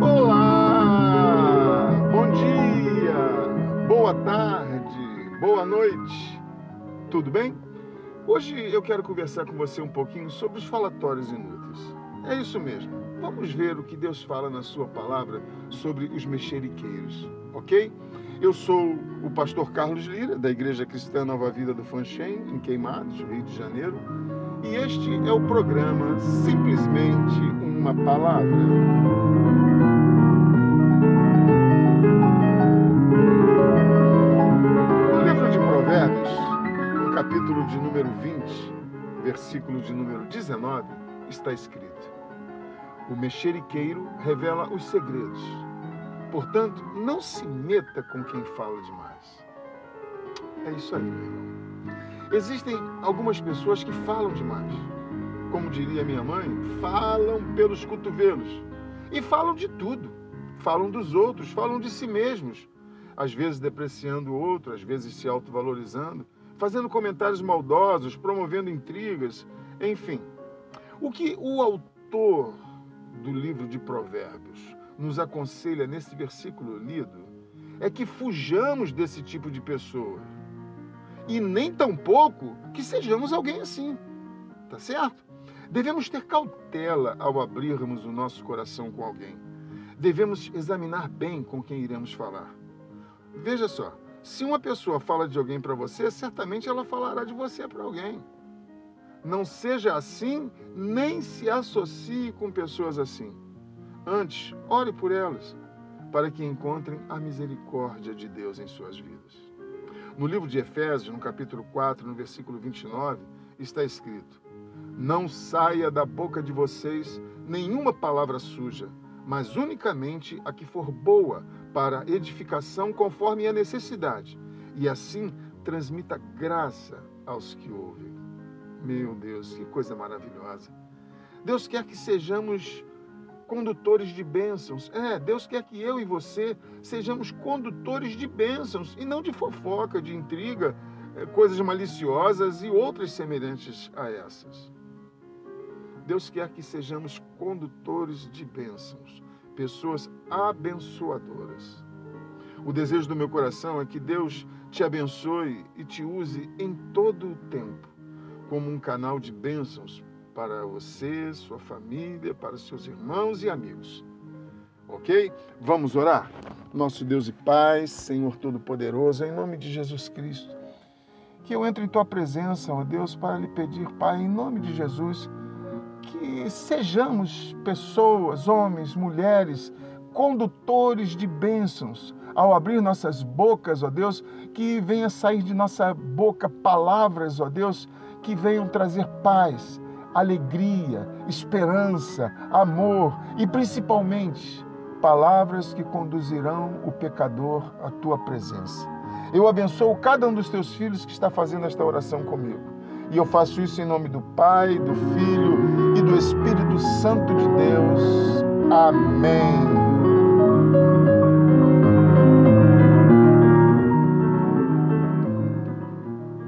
Olá! Bom dia! Boa tarde! Boa noite! Tudo bem? Hoje eu quero conversar com você um pouquinho sobre os falatórios inúteis. É isso mesmo. Vamos ver o que Deus fala na sua palavra sobre os mexeriqueiros, ok? Eu sou o pastor Carlos Lira, da Igreja Cristã Nova Vida do Fanchen, em Queimados, Rio de Janeiro, e este é o programa Simplesmente uma Palavra. No livro de Provérbios, no capítulo de número 20, versículo de número 19, está escrito: O mexeriqueiro revela os segredos. Portanto, não se meta com quem fala demais. É isso aí, meu irmão. Existem algumas pessoas que falam demais. Como diria minha mãe, falam pelos cotovelos. E falam de tudo. Falam dos outros, falam de si mesmos. Às vezes depreciando o outro, às vezes se autovalorizando, fazendo comentários maldosos, promovendo intrigas, enfim. O que o autor do livro de Provérbios nos aconselha nesse versículo lido é que fujamos desse tipo de pessoa. E nem tampouco que sejamos alguém assim. Tá certo? Devemos ter cautela ao abrirmos o nosso coração com alguém. Devemos examinar bem com quem iremos falar. Veja só, se uma pessoa fala de alguém para você, certamente ela falará de você para alguém. Não seja assim, nem se associe com pessoas assim. Antes, ore por elas, para que encontrem a misericórdia de Deus em suas vidas. No livro de Efésios, no capítulo 4, no versículo 29, está escrito: Não saia da boca de vocês nenhuma palavra suja, mas unicamente a que for boa para edificação conforme a necessidade, e assim transmita graça aos que ouvem. Meu Deus, que coisa maravilhosa! Deus quer que sejamos condutores de bênçãos. É, Deus quer que eu e você sejamos condutores de bênçãos e não de fofoca, de intriga, eh, coisas maliciosas e outras semelhantes a essas. Deus quer que sejamos condutores de bênçãos, pessoas abençoadoras. O desejo do meu coração é que Deus te abençoe e te use em todo o tempo como um canal de bênçãos para você, sua família, para seus irmãos e amigos. Ok? Vamos orar? Nosso Deus e Pai, Senhor Todo-Poderoso, em nome de Jesus Cristo, que eu entre em Tua presença, ó Deus, para lhe pedir, Pai, em nome de Jesus, que sejamos pessoas, homens, mulheres, condutores de bênçãos, ao abrir nossas bocas, ó Deus, que venha sair de nossa boca palavras, ó Deus, que venham trazer paz, alegria, esperança, amor e principalmente palavras que conduzirão o pecador à tua presença. Eu abençoo cada um dos teus filhos que está fazendo esta oração comigo. E eu faço isso em nome do Pai, do Filho e do Espírito Santo de Deus. Amém.